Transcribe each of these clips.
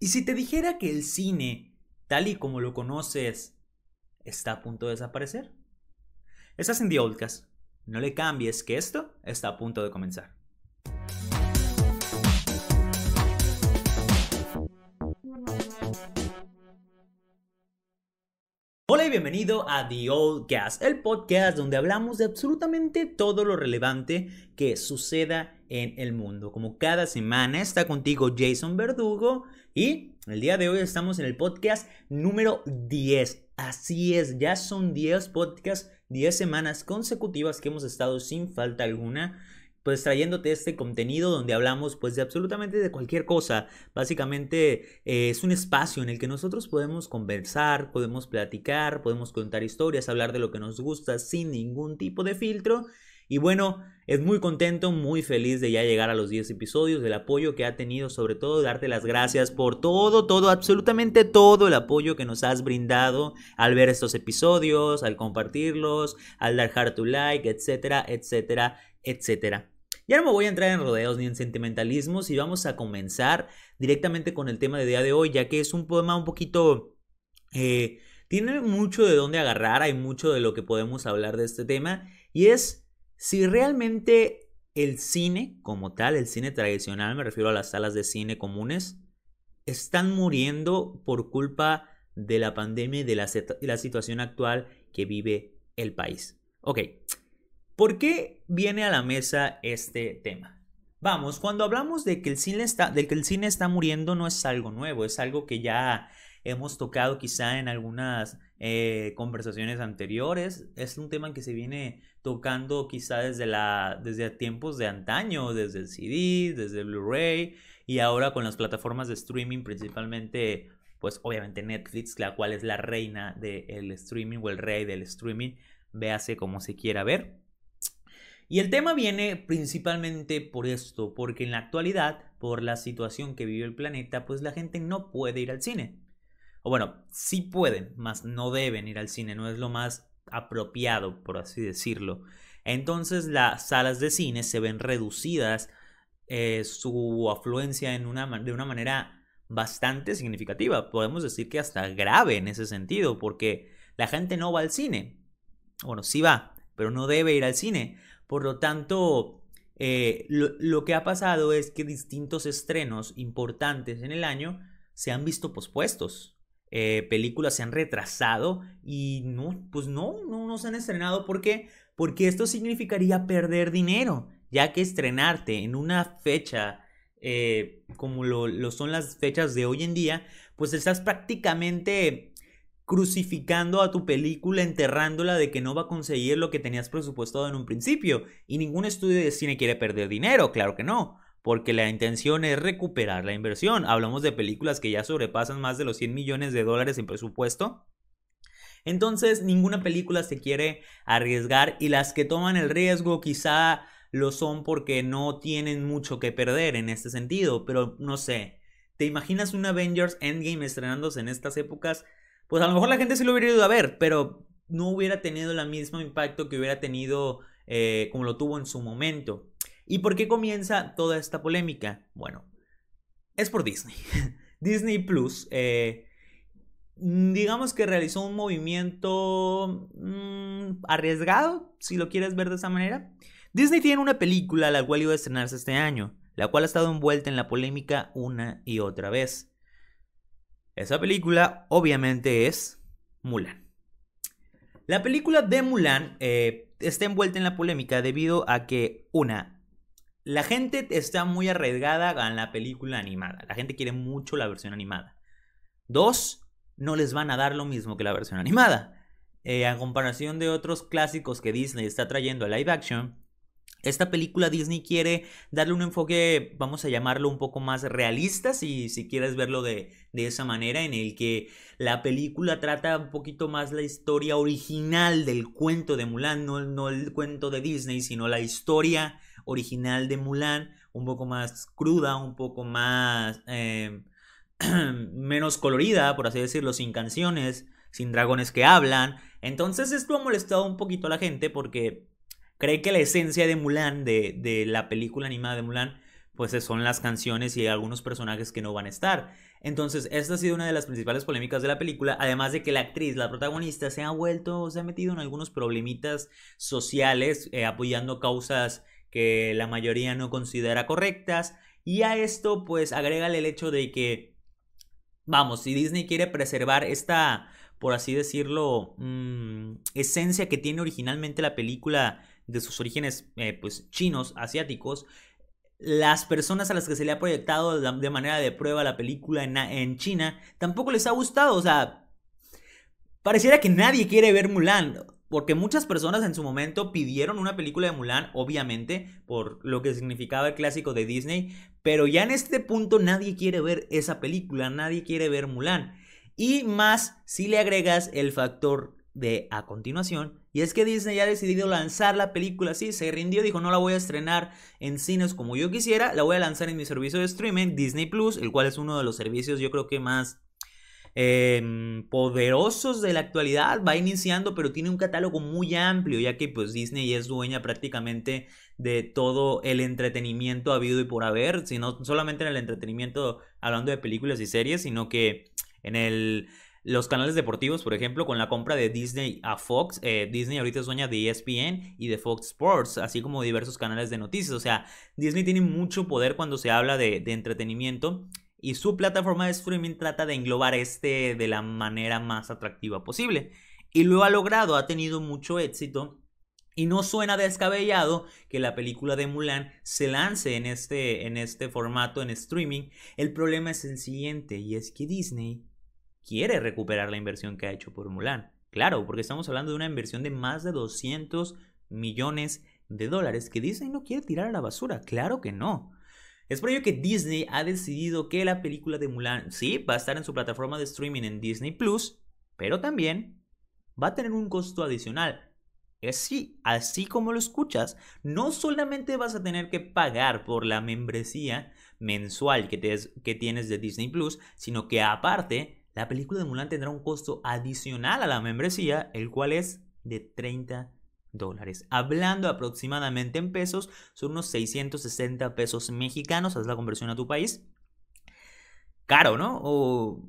¿Y si te dijera que el cine, tal y como lo conoces, está a punto de desaparecer? Estás en The Oldcast. No le cambies que esto está a punto de comenzar. Bienvenido a The Old Gas, el podcast donde hablamos de absolutamente todo lo relevante que suceda en el mundo. Como cada semana está contigo Jason Verdugo y el día de hoy estamos en el podcast número 10. Así es, ya son 10 podcasts, 10 semanas consecutivas que hemos estado sin falta alguna pues trayéndote este contenido donde hablamos pues de absolutamente de cualquier cosa. Básicamente eh, es un espacio en el que nosotros podemos conversar, podemos platicar, podemos contar historias, hablar de lo que nos gusta sin ningún tipo de filtro. Y bueno, es muy contento, muy feliz de ya llegar a los 10 episodios, del apoyo que ha tenido, sobre todo darte las gracias por todo, todo, absolutamente todo el apoyo que nos has brindado al ver estos episodios, al compartirlos, al dar tu like, etcétera, etcétera, etcétera. Ya no me voy a entrar en rodeos ni en sentimentalismos y vamos a comenzar directamente con el tema de día de hoy, ya que es un poema un poquito... Eh, tiene mucho de dónde agarrar, hay mucho de lo que podemos hablar de este tema, y es si realmente el cine como tal, el cine tradicional, me refiero a las salas de cine comunes, están muriendo por culpa de la pandemia y de la, la situación actual que vive el país. Ok, ¿Por qué viene a la mesa este tema? Vamos, cuando hablamos de que el cine está, que el cine está muriendo no es algo nuevo, es algo que ya hemos tocado quizá en algunas eh, conversaciones anteriores. Es un tema que se viene tocando quizá desde, la, desde tiempos de antaño, desde el CD, desde el Blu-ray y ahora con las plataformas de streaming, principalmente, pues obviamente Netflix, la cual es la reina del streaming o el rey del streaming, véase como se quiera ver. Y el tema viene principalmente por esto, porque en la actualidad, por la situación que vive el planeta, pues la gente no puede ir al cine. O bueno, sí pueden, mas no deben ir al cine, no es lo más apropiado, por así decirlo. Entonces las salas de cine se ven reducidas eh, su afluencia en una, de una manera bastante significativa. Podemos decir que hasta grave en ese sentido, porque la gente no va al cine. Bueno, sí va, pero no debe ir al cine. Por lo tanto, eh, lo, que ha pasado es que distintos estrenos importantes en el año se han visto pospuestos. Eh, películas se han retrasado y no, pues no, no, no se han estrenado. ¿Por qué? Porque esto significaría perder dinero, ya que estrenarte en una fecha eh, como lo, lo, son las fechas de hoy en día, pues estás prácticamente crucificando a tu película, enterrándola de que no va a conseguir lo que tenías presupuestado en un principio. Y ningún estudio de cine quiere perder dinero, claro que no, porque la intención es recuperar la inversión. Hablamos de películas que ya sobrepasan más de los 100 millones de dólares en presupuesto. Entonces, ninguna película se quiere arriesgar y las que toman el riesgo quizá lo son porque no tienen mucho que perder en este sentido, pero no sé. ¿Te imaginas un Avengers Endgame estrenándose en estas épocas? Pues a lo mejor la gente sí lo hubiera ido a ver, pero no hubiera tenido el mismo impacto que hubiera tenido eh, como lo tuvo en su momento. ¿Y por qué comienza toda esta polémica? Bueno, es por Disney. Disney Plus, eh, digamos que realizó un movimiento mm, arriesgado, si lo quieres ver de esa manera. Disney tiene una película la cual iba a estrenarse este año, la cual ha estado envuelta en la polémica una y otra vez. Esa película obviamente es Mulan. La película de Mulan eh, está envuelta en la polémica debido a que, una, la gente está muy arriesgada a la película animada. La gente quiere mucho la versión animada. Dos, no les van a dar lo mismo que la versión animada. Eh, a comparación de otros clásicos que Disney está trayendo a live action, esta película Disney quiere darle un enfoque, vamos a llamarlo un poco más realista, si, si quieres verlo de, esa manera, en el que la película trata un poquito más la historia original del cuento de Mulan, no, el cuento de Disney, sino la historia original de Mulan, un poco más cruda, un poco más... Eh, menos colorida, por así decirlo, sin canciones, sin dragones que hablan. Entonces esto ha molestado un poquito a la gente porque cree que la esencia de Mulan, de, la película animada de Mulan, pues son las canciones y algunos personajes que no van a estar. Entonces, esta ha sido una de las principales polémicas de la película, además de que la actriz, la protagonista, se ha vuelto, se ha metido en algunos problemitas sociales, eh, apoyando causas que la mayoría no considera correctas. Y a esto, pues, agrégale el hecho de que, vamos, si Disney quiere preservar esta, por así decirlo, mm, esencia que tiene originalmente la película de sus orígenes, eh, pues, chinos, asiáticos, las personas a las que se le ha proyectado de manera de prueba la película en, China tampoco les ha gustado. O sea, pareciera que nadie quiere ver Mulan. Porque muchas personas en su momento pidieron una película de Mulan, obviamente, por lo que significaba el clásico de Disney. Pero ya en este punto nadie quiere ver esa película, nadie quiere ver Mulan. Y más si le agregas el factor de a continuación. Y es que Disney ha decidido lanzar la película así, se rindió, dijo no la voy a estrenar en cines como yo quisiera, la voy a lanzar en mi servicio de streaming, Disney Plus, el cual es uno de los servicios yo creo que más em, poderosos de la actualidad, va iniciando pero tiene un catálogo muy amplio, ya que pues Disney es dueña prácticamente de todo el entretenimiento habido y por haber, sino solamente en el entretenimiento hablando de películas y series, sino que en el los canales deportivos, por ejemplo, con la compra de Disney a Fox, eh, Disney ahorita es dueña de ESPN y de Fox Sports, así como diversos canales de noticias. O sea, Disney tiene mucho poder cuando se habla de, de entretenimiento y su plataforma de streaming trata de englobar este de la manera más atractiva posible. Y lo ha logrado, ha tenido mucho éxito. Y no suena descabellado que la película de Mulan se lance en este, en este formato en streaming. El problema es el siguiente, y es que Disney quiere recuperar la inversión que ha hecho por Mulan. Claro, porque estamos hablando de una inversión de más de 200 millones de dólares que Disney no quiere tirar a la basura. Claro que no. Es por ello que Disney ha decidido que la película de Mulan sí va a estar en su plataforma de streaming en Disney Plus, pero también va a tener un costo adicional. Es sí, así como lo escuchas, no solamente vas a tener que pagar por la membresía mensual que, que tienes de Disney Plus, sino que aparte la película de Mulan tendrá un costo adicional a la membresía, el cual es de 30 dólares. Hablando aproximadamente en pesos, son unos 660 pesos mexicanos, haz la conversión a tu país. Caro, ¿no? O...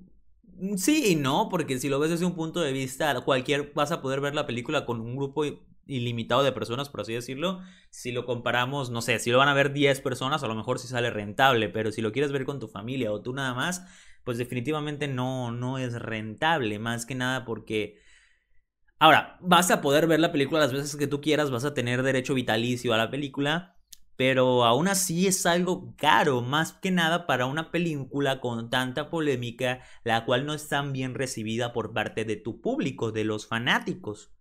Sí y no, porque si lo ves desde un punto de vista, cualquier vas a poder ver la película con un grupo ilimitado de personas, por así decirlo. Si lo comparamos, no sé, si lo van a ver 10 personas, a lo mejor sí sale rentable, pero si lo quieres ver con tu familia o tú nada más, pues definitivamente no, no es rentable, más que nada porque... Ahora, vas a poder ver la película las veces que tú quieras, vas a tener derecho vitalicio a la película, pero aún así es algo caro, más que nada para una película con tanta polémica, la cual no es tan bien recibida por parte de tu público, de los fanáticos.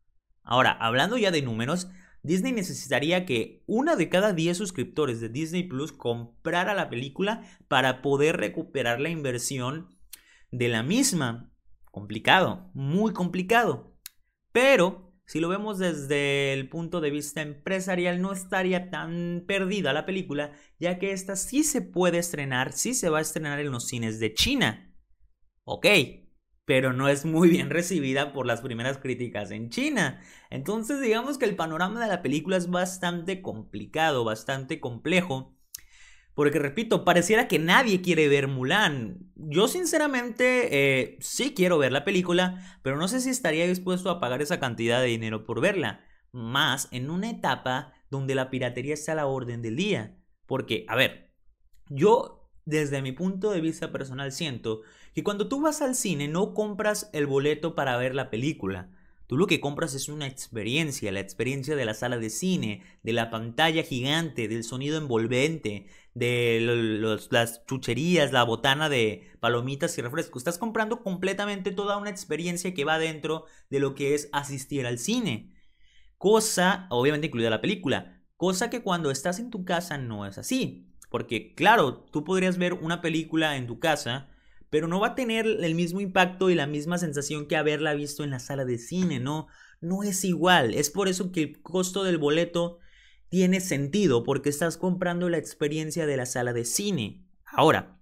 Ahora, hablando ya de números, Disney necesitaría que una de cada 10 suscriptores de Disney Plus comprara la película para poder recuperar la inversión de la misma. Complicado, muy complicado. Pero si lo vemos desde el punto de vista empresarial, no estaría tan perdida la película, ya que esta sí se puede estrenar, sí se va a estrenar en los cines de China. Ok, pero no es muy bien recibida por las primeras críticas en China. Entonces digamos que el panorama de la película es bastante complicado, bastante complejo. Porque repito, pareciera que nadie quiere ver Mulan. Yo sinceramente eh, sí quiero ver la película, pero no sé si estaría dispuesto a pagar esa cantidad de dinero por verla. Más en una etapa donde la piratería está a la orden del día. Porque, a ver, yo desde mi punto de vista personal siento que cuando tú vas al cine no compras el boleto para ver la película. Tú lo que compras es una experiencia, la experiencia de la sala de cine, de la pantalla gigante, del sonido envolvente, de las chucherías, la botana de palomitas y refrescos. Estás comprando completamente toda una experiencia que va dentro de lo que es asistir al cine. Cosa, obviamente incluida la película, cosa que cuando estás en tu casa no es así. Porque claro, tú podrías ver una película en tu casa, pero no va a tener el mismo impacto y la misma sensación que haberla visto en la sala de cine, no, no es igual. Es por eso que el costo del boleto tiene sentido, porque estás comprando la experiencia de la sala de cine. Ahora,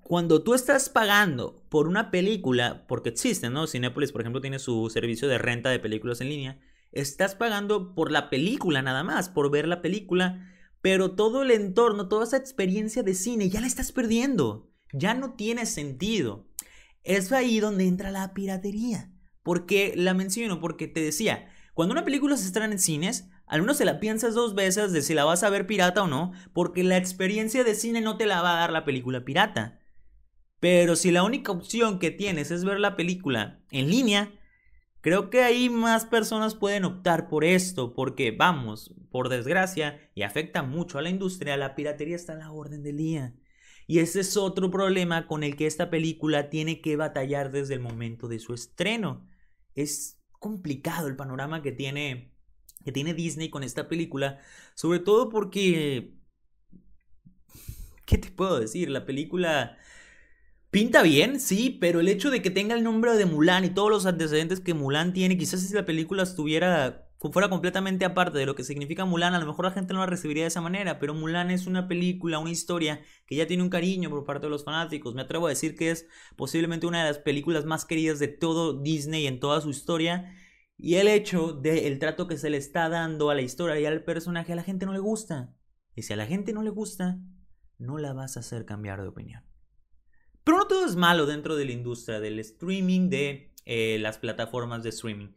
cuando tú estás pagando por una película, porque existe, ¿no? Cinepolis, por ejemplo, tiene su servicio de renta de películas en línea, estás pagando por la película nada más, por ver la película pero todo el entorno, toda esa experiencia de cine ya la estás perdiendo. Ya no tiene sentido. Es ahí donde entra la piratería. Porque la menciono, porque te decía, cuando una película se estrena en cines, al menos se la piensas dos veces de si la vas a ver pirata o no, porque la experiencia de cine no te la va a dar la película pirata. Pero si la única opción que tienes es ver la película en línea, creo que ahí más personas pueden optar por esto, porque vamos, por desgracia, y afecta mucho a la industria, la piratería está a la orden del día. Y ese es otro problema con el que esta película tiene que batallar desde el momento de su estreno. Es complicado el panorama que tiene que tiene Disney con esta película, sobre todo porque ¿qué te puedo decir? La película pinta bien, sí, pero el hecho de que tenga el nombre de Mulan y todos los antecedentes que Mulan tiene, quizás si la película estuviera fuera completamente aparte de lo que significa Mulan, a lo mejor la gente no la recibiría de esa manera, pero Mulan es una película, una historia que ya tiene un cariño por parte de los fanáticos. Me atrevo a decir que es posiblemente una de las películas más queridas de todo Disney en toda su historia. Y el hecho del trato que se le está dando a la historia y al personaje a la gente no le gusta. Y si a la gente no le gusta, no la vas a hacer cambiar de opinión. Pero no todo es malo dentro de la industria del streaming, de eh, las plataformas de streaming.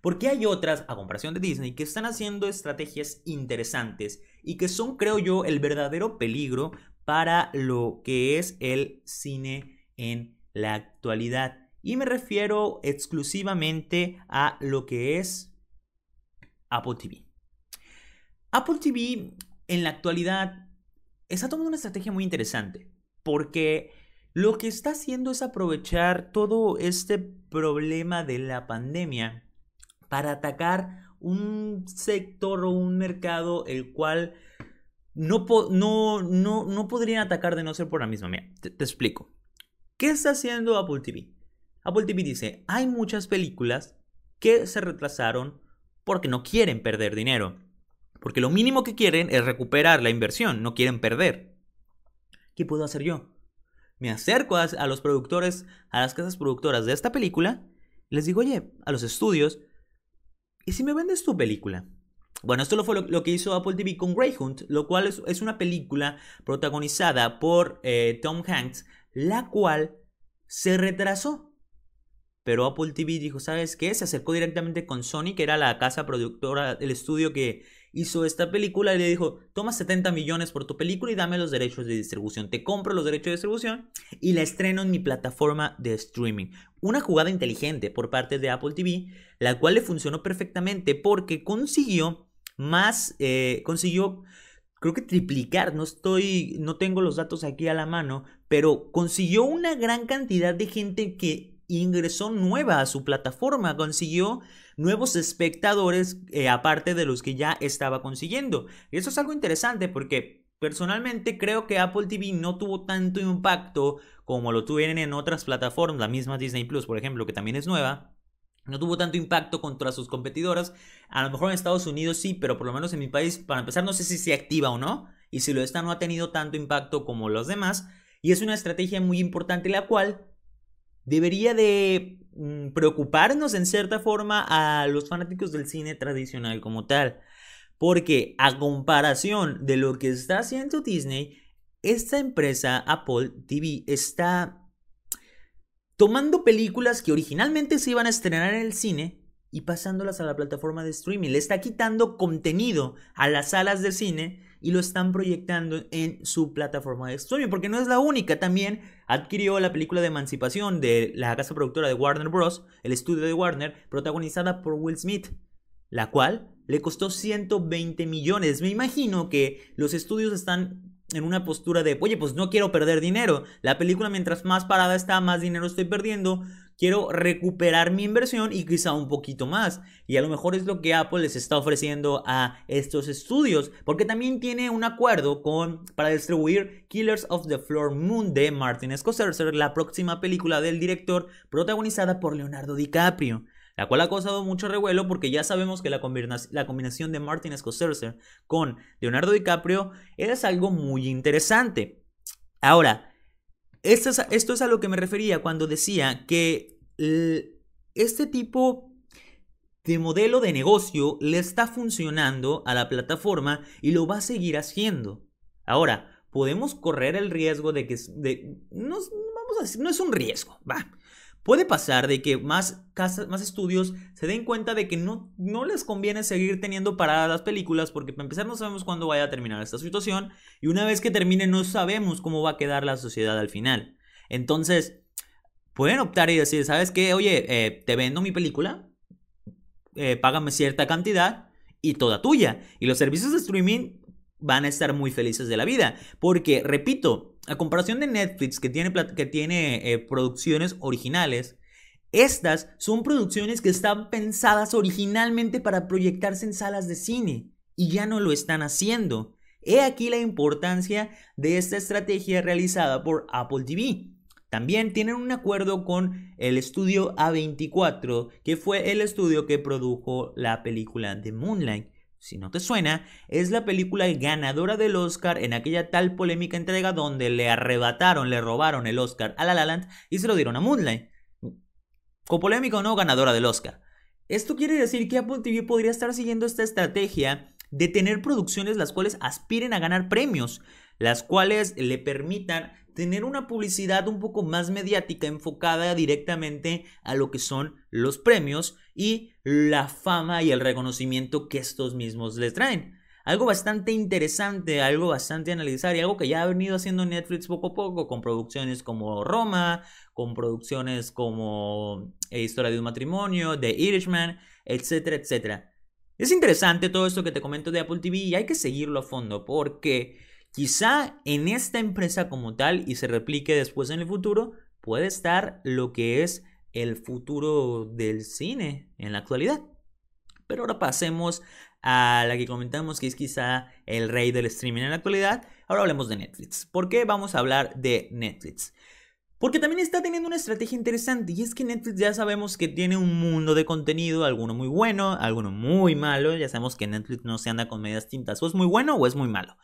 Porque hay otras, a comparación de Disney, que están haciendo estrategias interesantes y que son, creo yo, el verdadero peligro para lo que es el cine en la actualidad. Y me refiero exclusivamente a lo que es Apple TV. Apple TV en la actualidad está tomando una estrategia muy interesante porque lo que está haciendo es aprovechar todo este problema de la pandemia para atacar un sector o un mercado el cual no, no, no, podrían atacar de no ser por la misma. Mira, te, explico. ¿Qué está haciendo Apple TV? Apple TV dice, hay muchas películas que se retrasaron porque no quieren perder dinero. Porque lo mínimo que quieren es recuperar la inversión, no quieren perder. ¿Qué puedo hacer yo? Me acerco a, los productores, a las casas productoras de esta película, les digo, oye, a los estudios, ¿y si me vendes tu película? Bueno, esto fue lo, que hizo Apple TV con Greyhound, lo cual es, una película protagonizada por eh, Tom Hanks, la cual se retrasó. Pero Apple TV dijo, ¿sabes qué? Se acercó directamente con Sony, que era la casa productora, el estudio que hizo esta película, y le dijo, toma 70 millones por tu película y dame los derechos de distribución. Te compro los derechos de distribución y la estreno en mi plataforma de streaming. Una jugada inteligente por parte de Apple TV, la cual le funcionó perfectamente porque consiguió más, eh, consiguió creo que triplicar, no estoy, no tengo los datos aquí a la mano, pero consiguió una gran cantidad de gente que ingresó nueva a su plataforma, consiguió nuevos espectadores eh, aparte de los que ya estaba consiguiendo. Y eso es algo interesante porque personalmente creo que Apple TV no tuvo tanto impacto como lo tuvieron en otras plataformas, la misma Disney Plus, por ejemplo, que también es nueva. No tuvo tanto impacto contra sus competidoras. A lo mejor en Estados Unidos sí, pero por lo menos en mi país, para empezar, no sé si se activa o no. Y si lo está, no ha tenido tanto impacto como los demás. Y es una estrategia muy importante la cual debería de mm, preocuparnos en cierta forma a los fanáticos del cine tradicional como tal. Porque a comparación de lo que está haciendo Disney, esta empresa Apple TV está tomando películas que originalmente se iban a estrenar en el cine y pasándolas a la plataforma de streaming. Le está quitando contenido a las salas de cine y lo están proyectando en su plataforma de streaming, porque no es la única. También adquirió la película de Emancipación de la casa productora de Warner Bros., el estudio de Warner, protagonizada por Will Smith, la cual le costó 120 millones. Me imagino que los estudios están en una postura de, oye, pues no quiero perder dinero. La película mientras más parada está, más dinero estoy perdiendo. Quiero recuperar mi inversión y quizá un poquito más. Y a lo mejor es lo que Apple les está ofreciendo a estos estudios. Porque también tiene un acuerdo con, para distribuir Killers of the Floor Moon de Martin Scorsese, la próxima película del director protagonizada por Leonardo DiCaprio la cual ha causado mucho revuelo porque ya sabemos que la, combinación de Martin Scorsese con Leonardo DiCaprio es algo muy interesante. Ahora, esto es, a lo que me refería cuando decía que este tipo de modelo de negocio le está funcionando a la plataforma y lo va a seguir haciendo. Ahora, podemos correr el riesgo de que no, vamos a no es un riesgo, va. Puede pasar de que más, casas, más estudios se den cuenta de que no, no les conviene seguir teniendo paradas las películas porque para empezar no sabemos cuándo vaya a terminar esta situación y una vez que termine no sabemos cómo va a quedar la sociedad al final. Entonces, pueden optar y decir, ¿sabes qué? Oye, eh, te vendo mi película, eh, págame cierta cantidad y toda tuya. Y los servicios de streaming van a estar muy felices de la vida. Porque, repito, a comparación de Netflix, que tiene, que tiene eh, producciones originales, estas son producciones que están pensadas originalmente para proyectarse en salas de cine y ya no lo están haciendo. He aquí la importancia de esta estrategia realizada por Apple TV. También tienen un acuerdo con el estudio A24, que fue el estudio que produjo la película de Moonlight. Si no te suena, es la película ganadora del Oscar en aquella tal polémica entrega donde le arrebataron, le robaron el Oscar a La La Land y se lo dieron a Moonlight. Con polémica o no, ganadora del Oscar. Esto quiere decir que Apple TV podría estar siguiendo esta estrategia de tener producciones las cuales aspiren a ganar premios, las cuales le permitan tener una publicidad un poco más mediática enfocada directamente a lo que son los premios y la fama y el reconocimiento que estos mismos les traen. Algo bastante interesante, algo bastante analizar y algo que ya ha venido haciendo Netflix poco a poco con producciones como Roma, con producciones como eh, Historia de un matrimonio, The Irishman, etcétera, etcétera. Es interesante todo esto que te comento de Apple TV y hay que seguirlo a fondo porque Quizá en esta empresa como tal y se replique después en el futuro, puede estar lo que es el futuro del cine en la actualidad. Pero ahora pasemos a la que comentamos que es quizá el rey del streaming en la actualidad. Ahora hablemos de Netflix. ¿Por qué vamos a hablar de Netflix? Porque también está teniendo una estrategia interesante y es que Netflix ya sabemos que tiene un mundo de contenido, alguno muy bueno, alguno muy malo. Ya sabemos que Netflix no se anda con medias tintas, o es muy bueno o es muy malo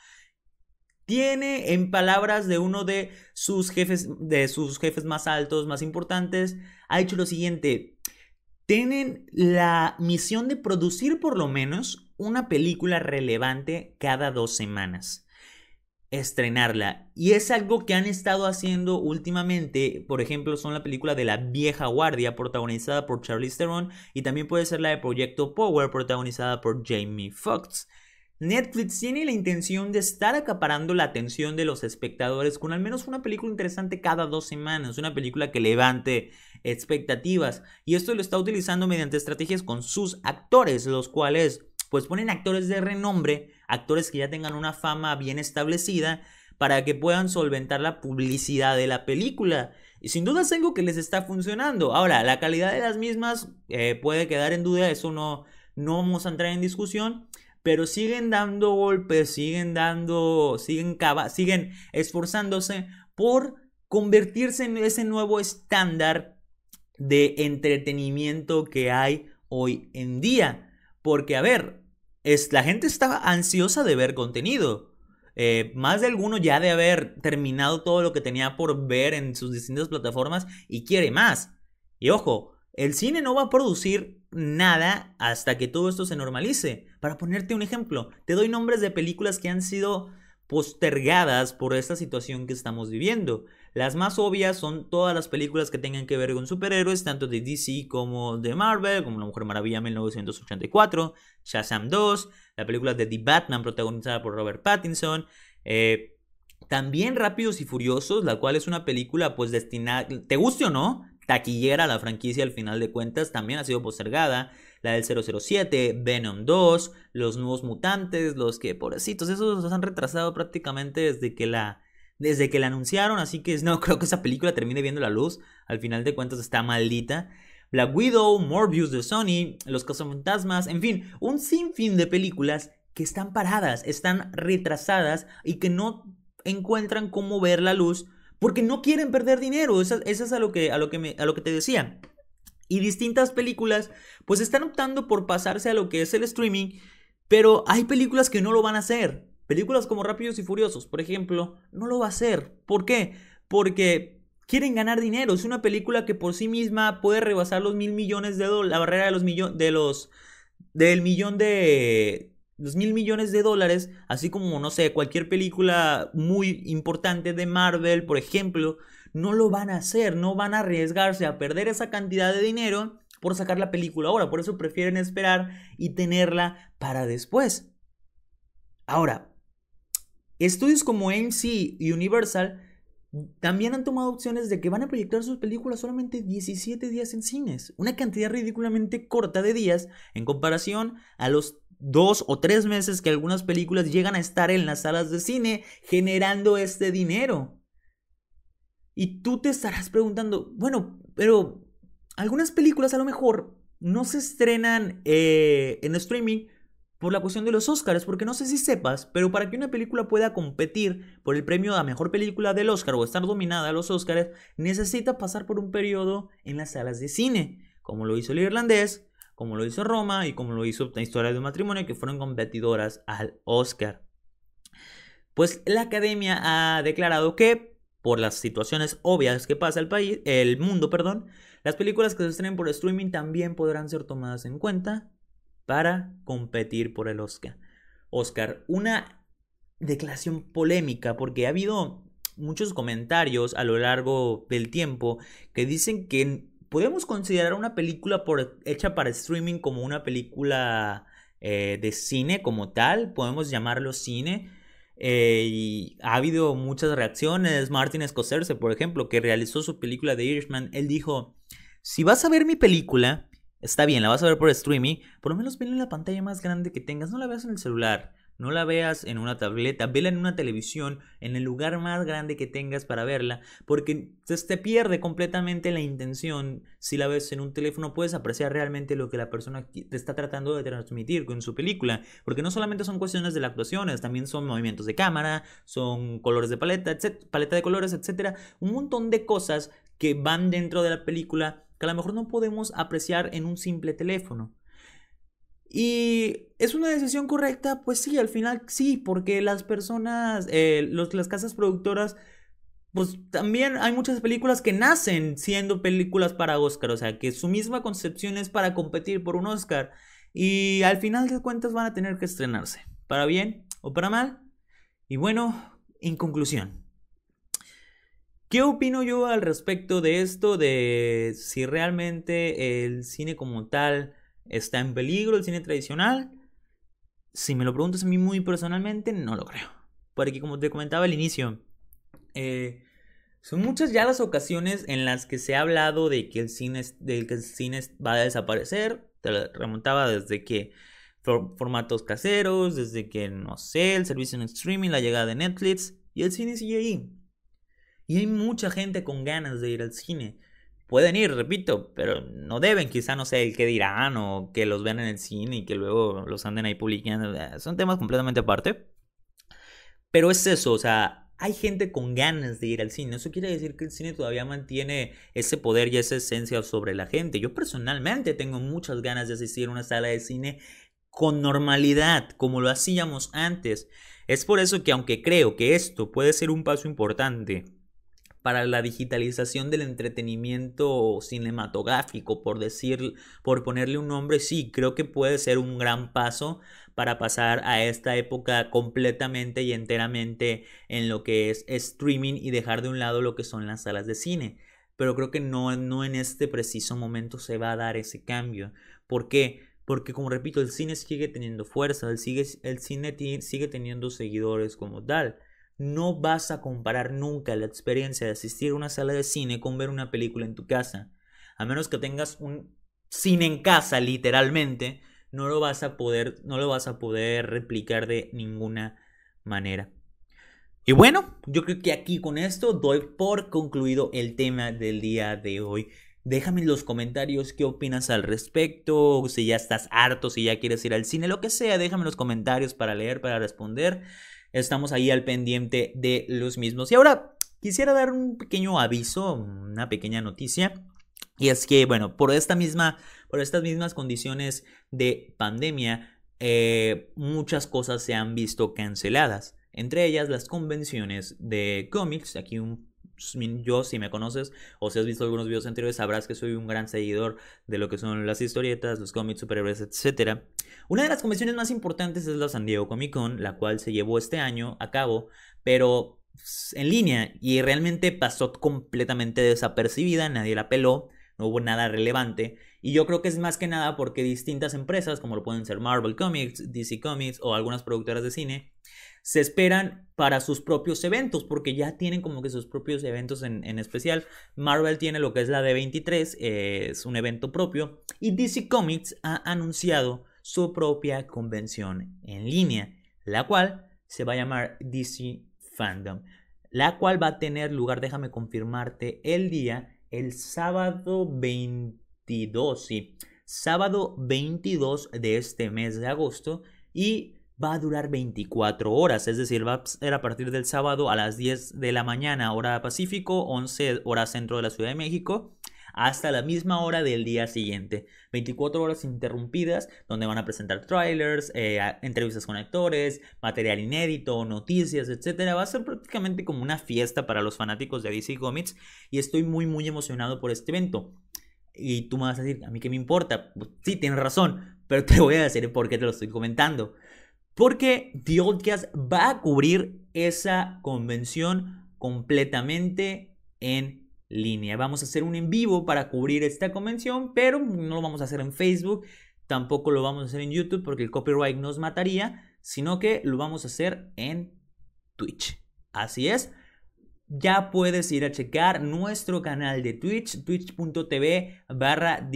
tiene, en palabras de uno de sus jefes, de sus jefes más altos, más importantes, ha hecho lo siguiente. Tienen la misión de producir por lo menos una película relevante cada dos semanas. Estrenarla. Y es algo que han estado haciendo últimamente. Por ejemplo, son la película de La Vieja Guardia, protagonizada por Charlize Theron. Y también puede ser la de Proyecto Power, protagonizada por Jamie Foxx. Netflix tiene la intención de estar acaparando la atención de los espectadores con al menos una película interesante cada dos semanas, una película que levante expectativas. Y esto lo está utilizando mediante estrategias con sus actores, los cuales pues ponen actores de renombre, actores que ya tengan una fama bien establecida, para que puedan solventar la publicidad de la película. Y sin duda es algo que les está funcionando. Ahora, la calidad de las mismas eh, puede quedar en duda, eso no, no vamos a entrar en discusión pero siguen dando golpes, siguen dando, siguen, siguen esforzándose por convertirse en ese nuevo estándar de entretenimiento que hay hoy en día. Porque, a ver, es, la gente está ansiosa de ver contenido. Eh, más de alguno ya de haber terminado todo lo que tenía por ver en sus distintas plataformas y quiere más. Y ojo, el cine no va a producir nada hasta que todo esto se normalice. Para ponerte un ejemplo, te doy nombres de películas que han sido postergadas por esta situación que estamos viviendo. Las más obvias son todas las películas que tengan que ver con superhéroes, tanto de DC como de Marvel, como La Mujer Maravilla 1984, Shazam 2, la película de The Batman protagonizada por Robert Pattinson, eh, también Rápidos y Furiosos, la cual es una película pues destinada, te guste o no, taquillera la franquicia al final de cuentas también ha sido postergada. La del 007, Venom 2, los nuevos mutantes, los que pobrecitos, esos los han retrasado prácticamente desde que la desde que la anunciaron, así que no creo que esa película termine viendo la luz. Al final de cuentas está maldita. Black Widow, Morbius de Sony, Los Cazafantasmas, en fin, un sinfín de películas que están paradas, están retrasadas y que no encuentran cómo ver la luz porque no quieren perder dinero. Eso, es a lo, que, a, lo que a lo que te decía. Y distintas películas pues están optando por pasarse a lo que es el streaming, pero hay películas que no lo van a hacer. Películas como Rápidos y Furiosos, por ejemplo, no lo va a hacer. ¿Por qué? Porque quieren ganar dinero. Es una película que por sí misma puede rebasar los mil millones de dólares, la barrera de los millones, de los, del millón de, los mil millones de dólares, así como, no sé, cualquier película muy importante de Marvel, por ejemplo, no lo van a hacer, no van a arriesgarse a perder esa cantidad de dinero por sacar la película ahora, por eso prefieren esperar y tenerla para después. Ahora, estudios como AMC y Universal también han tomado opciones de que van a proyectar sus películas solamente 17 días en cines, una cantidad ridículamente corta de días en comparación a los dos o tres meses que algunas películas llegan a estar en las salas de cine generando este dinero. Y tú te estarás preguntando, bueno, pero algunas películas a lo mejor no se estrenan eh, en streaming por la cuestión de los Oscars, porque no sé si sepas, pero para que una película pueda competir por el premio a mejor película del Oscar o estar dominada a los Oscars, necesita pasar por un periodo en las salas de cine, como lo hizo el irlandés, como lo hizo Roma y como lo hizo la historia de un matrimonio, que fueron competidoras al Oscar. Pues la academia ha declarado que, por las situaciones obvias que pasa el país, el mundo, perdón, las películas que se estrenen por streaming también podrán ser tomadas en cuenta para competir por el Oscar. Oscar, una declaración polémica porque ha habido muchos comentarios a lo largo del tiempo que dicen que podemos considerar una película hecha para streaming como una película eh, de cine como tal, podemos llamarlo cine. Eh, y ha habido muchas reacciones. Martin Scorsese, por ejemplo, que realizó su película de Irishman, él dijo, si vas a ver mi película, está bien, la vas a ver por streaming, por lo menos vela en la pantalla más grande que tengas, no la veas en el celular, no la veas en una tableta, vela en una televisión, en el lugar más grande que tengas para verla, porque te pierde completamente la intención. Si la ves en un teléfono puedes apreciar realmente lo que la persona te está tratando de transmitir con su película, porque no solamente son cuestiones de la actuación, también son movimientos de cámara, son colores de paleta, paleta de colores, etcétera, un montón de cosas que van dentro de la película que a lo mejor no podemos apreciar en un simple teléfono. ¿Y es una decisión correcta? Pues sí, al final sí, porque las personas, eh, las casas productoras, pues también hay muchas películas que nacen siendo películas para Oscar, o sea, que su misma concepción es para competir por un Oscar y al final de cuentas van a tener que estrenarse, para bien o para mal. Y bueno, en conclusión, ¿Qué opino yo al respecto de esto? De si realmente el cine como tal está en peligro, el cine tradicional. Si me lo preguntas a mí muy personalmente, no lo creo. Porque como te comentaba al inicio, eh, son muchas ya las ocasiones en las que se ha hablado de que el cine, de que el cine va a desaparecer. Te remontaba desde que formatos caseros, desde que, no sé, el servicio en streaming, la llegada de Netflix, y el cine sigue ahí. Y hay mucha gente con ganas de ir al cine. Pueden ir, repito, pero no deben, quizá no sé el qué dirán o que los vean en el cine y que luego los anden ahí publicando. Eh, son temas completamente aparte. Pero es eso, o sea, hay gente con ganas de ir al cine. Eso quiere decir que el cine todavía mantiene ese poder y esa esencia sobre la gente. Yo personalmente tengo muchas ganas de asistir a una sala de cine con normalidad, como lo hacíamos antes. Es por eso que aunque creo que esto puede ser un paso importante para la digitalización del entretenimiento cinematográfico, por decir, por ponerle un nombre, sí, creo que puede ser un gran paso para pasar a esta época completamente y enteramente en lo que es streaming y dejar de un lado lo que son las salas de cine. Pero creo que no, no en este preciso momento se va a dar ese cambio. ¿Por qué? Porque como repito, el cine sigue teniendo fuerza, el, sigue, el cine sigue teniendo seguidores como tal. No vas a comparar nunca la experiencia de asistir a una sala de cine con ver una película en tu casa. A menos que tengas un cine en casa, literalmente, no lo vas a poder, no lo vas a poder replicar de ninguna manera. Y bueno, yo creo que aquí con esto doy por concluido el tema del día de hoy. Déjame en los comentarios qué opinas al respecto, si ya estás harto, si ya quieres ir al cine, lo que sea, déjame en los comentarios para leer, para responder estamos ahí al pendiente de los mismos. Y ahora quisiera dar un pequeño aviso, una pequeña noticia. Y es que, bueno, por esta misma, por estas mismas condiciones de pandemia, eh, muchas cosas se han visto canceladas. Entre ellas las convenciones de cómics. Aquí un yo, si me conoces o si has visto algunos videos anteriores, sabrás que soy un gran seguidor de lo que son las historietas, los cómics, superhéroes, etc. Una de las convenciones más importantes es la San Diego Comic Con, la cual se llevó este año a cabo, pero en línea y realmente pasó completamente desapercibida, nadie la peló, no hubo nada relevante. Y yo creo que es más que nada porque distintas empresas, como lo pueden ser Marvel Comics, DC Comics o algunas productoras de cine, se esperan para sus propios eventos, porque ya tienen como que sus propios eventos en, especial. Marvel tiene lo que es la D23, es un evento propio, y DC Comics ha anunciado su propia convención en línea, la cual se va a llamar DC Fandom, la cual va a tener lugar, déjame confirmarte, el día, el sábado 22, sí, sábado 22 de este mes de agosto, y va a durar 24 horas, es decir, va a ser a partir del sábado a las 10 de la mañana, hora Pacífico, 11 horas centro de la Ciudad de México, hasta la misma hora del día siguiente. 24 horas interrumpidas donde van a presentar trailers, eh, entrevistas con actores, material inédito, noticias, etc. Va a ser prácticamente como una fiesta para los fanáticos de DC Comics y estoy muy muy emocionado por este evento. Y tú me vas a decir, a mí qué me importa. Pues, sí, tienes razón, pero te voy a decir por qué te lo estoy comentando. Porque The Oldcast va a cubrir esa convención completamente en línea. Vamos a hacer un en vivo para cubrir esta convención, pero no lo vamos a hacer en Facebook, tampoco lo vamos a hacer en YouTube porque el copyright nos mataría, sino que lo vamos a hacer en Twitch. Así es. Ya puedes ir a checar nuestro canal de Twitch, twitch.tv barra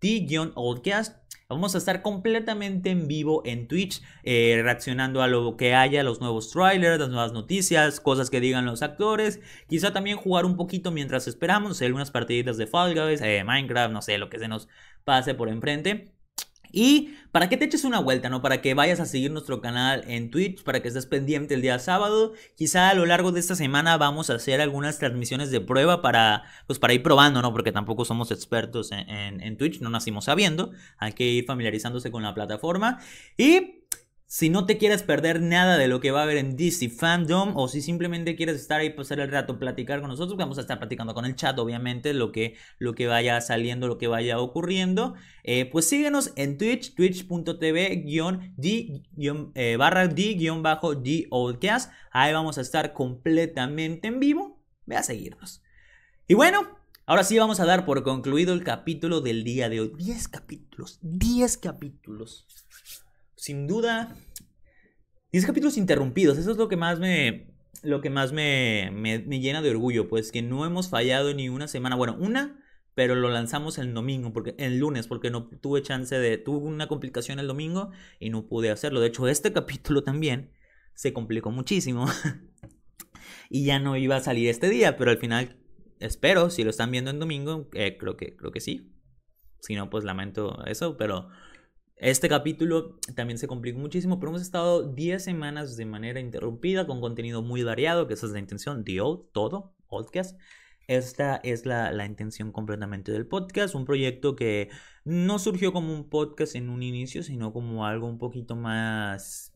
the-oldcast Vamos a estar completamente en vivo en Twitch, eh, reaccionando a lo que haya, los nuevos trailers, las nuevas noticias, cosas que digan los actores. Quizá también jugar un poquito mientras esperamos, algunas partiditas de Fall Guys, eh, Minecraft, no sé, lo que se nos pase por enfrente. Y para que te eches una vuelta, ¿no? Para que vayas a seguir nuestro canal en Twitch, para que estés pendiente el día sábado. Quizá a lo largo de esta semana vamos a hacer algunas transmisiones de prueba para, pues para ir probando, ¿no? Porque tampoco somos expertos en, en Twitch, no nacimos sabiendo. Hay que ir familiarizándose con la plataforma. Y si no te quieres perder nada de lo que va a haber en DC Fandom o si simplemente quieres estar ahí, pasar el rato, platicar con nosotros, vamos a estar platicando con el chat, obviamente, lo que, lo que vaya saliendo, lo que vaya ocurriendo, eh, pues síguenos en Twitch, twitch.tv d eh, barra d-d oldcast. Ahí vamos a estar completamente en vivo. Ve a seguirnos. Y bueno, ahora sí vamos a dar por concluido el capítulo del día de hoy. 10 capítulos, 10 capítulos sin duda, 10 capítulos interrumpidos. Eso es lo que más me, lo que más me, me, llena de orgullo, pues que no hemos fallado ni una semana. Bueno, una, pero lo lanzamos el domingo, porque el lunes, porque no tuve chance de, tuve una complicación el domingo y no pude hacerlo. De hecho, este capítulo también se complicó muchísimo y ya no iba a salir este día, pero al final espero, si lo están viendo en domingo, eh, creo que creo que sí. Si no, pues lamento eso, pero este capítulo también se complicó muchísimo, pero hemos estado 10 semanas de manera interrumpida con contenido muy variado, que esa es la intención, old, todo, podcast. Esta es la, la, intención completamente del podcast, un proyecto que no surgió como un podcast en un inicio, sino como algo un poquito más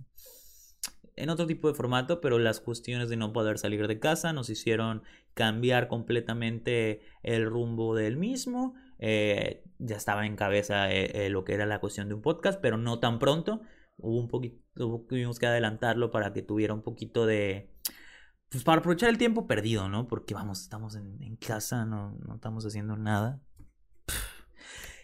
en otro tipo de formato, pero las cuestiones de no poder salir de casa nos hicieron cambiar completamente el rumbo del mismo eh, ya estaba en cabeza eh, eh, lo que era la cuestión de un podcast, pero no tan pronto. Hubo un poquito, tuvimos que adelantarlo para que tuviera un poquito de, pues para aprovechar el tiempo perdido, ¿no? Porque vamos, estamos en, en casa, no, no estamos haciendo nada.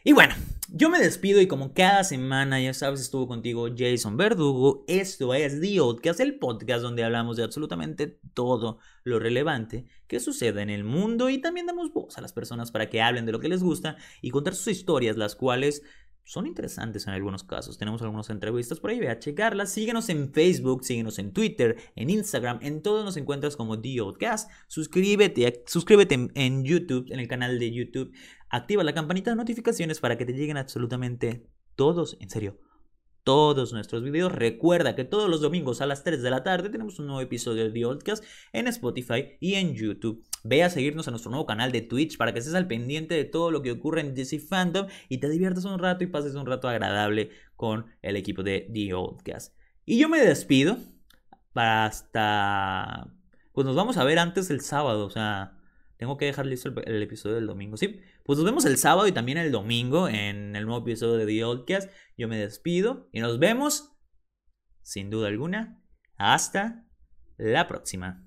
Y bueno, yo me despido y como cada semana, ya sabes, estuvo contigo Jason Verdugo. Esto es The Outcast, el podcast donde hablamos de absolutamente todo lo relevante que sucede en el mundo y también damos voz a las personas para que hablen de lo que les gusta y contar sus historias, las cuales son interesantes en algunos casos. Tenemos algunas entrevistas por ahí, ve a checarlas. Síguenos en Facebook, síguenos en Twitter, en Instagram, en todos nos encuentras como The Outcast. Suscríbete, suscríbete en YouTube, en el canal de YouTube. Activa la campanita de notificaciones para que te lleguen absolutamente todos, en serio, todos nuestros videos. Recuerda que todos los domingos a las 3 de la tarde tenemos un nuevo episodio de The Oldcast en Spotify y en YouTube. Ve a seguirnos a nuestro nuevo canal de Twitch para que estés al pendiente de todo lo que ocurre en DC Fandom y te diviertas un rato y pases un rato agradable con el equipo de The Oldcast. Y yo me despido hasta pues nos vamos a ver antes el sábado. O sea, tengo que dejar listo el, episodio del domingo. Sí, pues nos vemos el sábado y también el domingo en el nuevo episodio de The Oldcast. Yo me despido y nos vemos, sin duda alguna, hasta la próxima.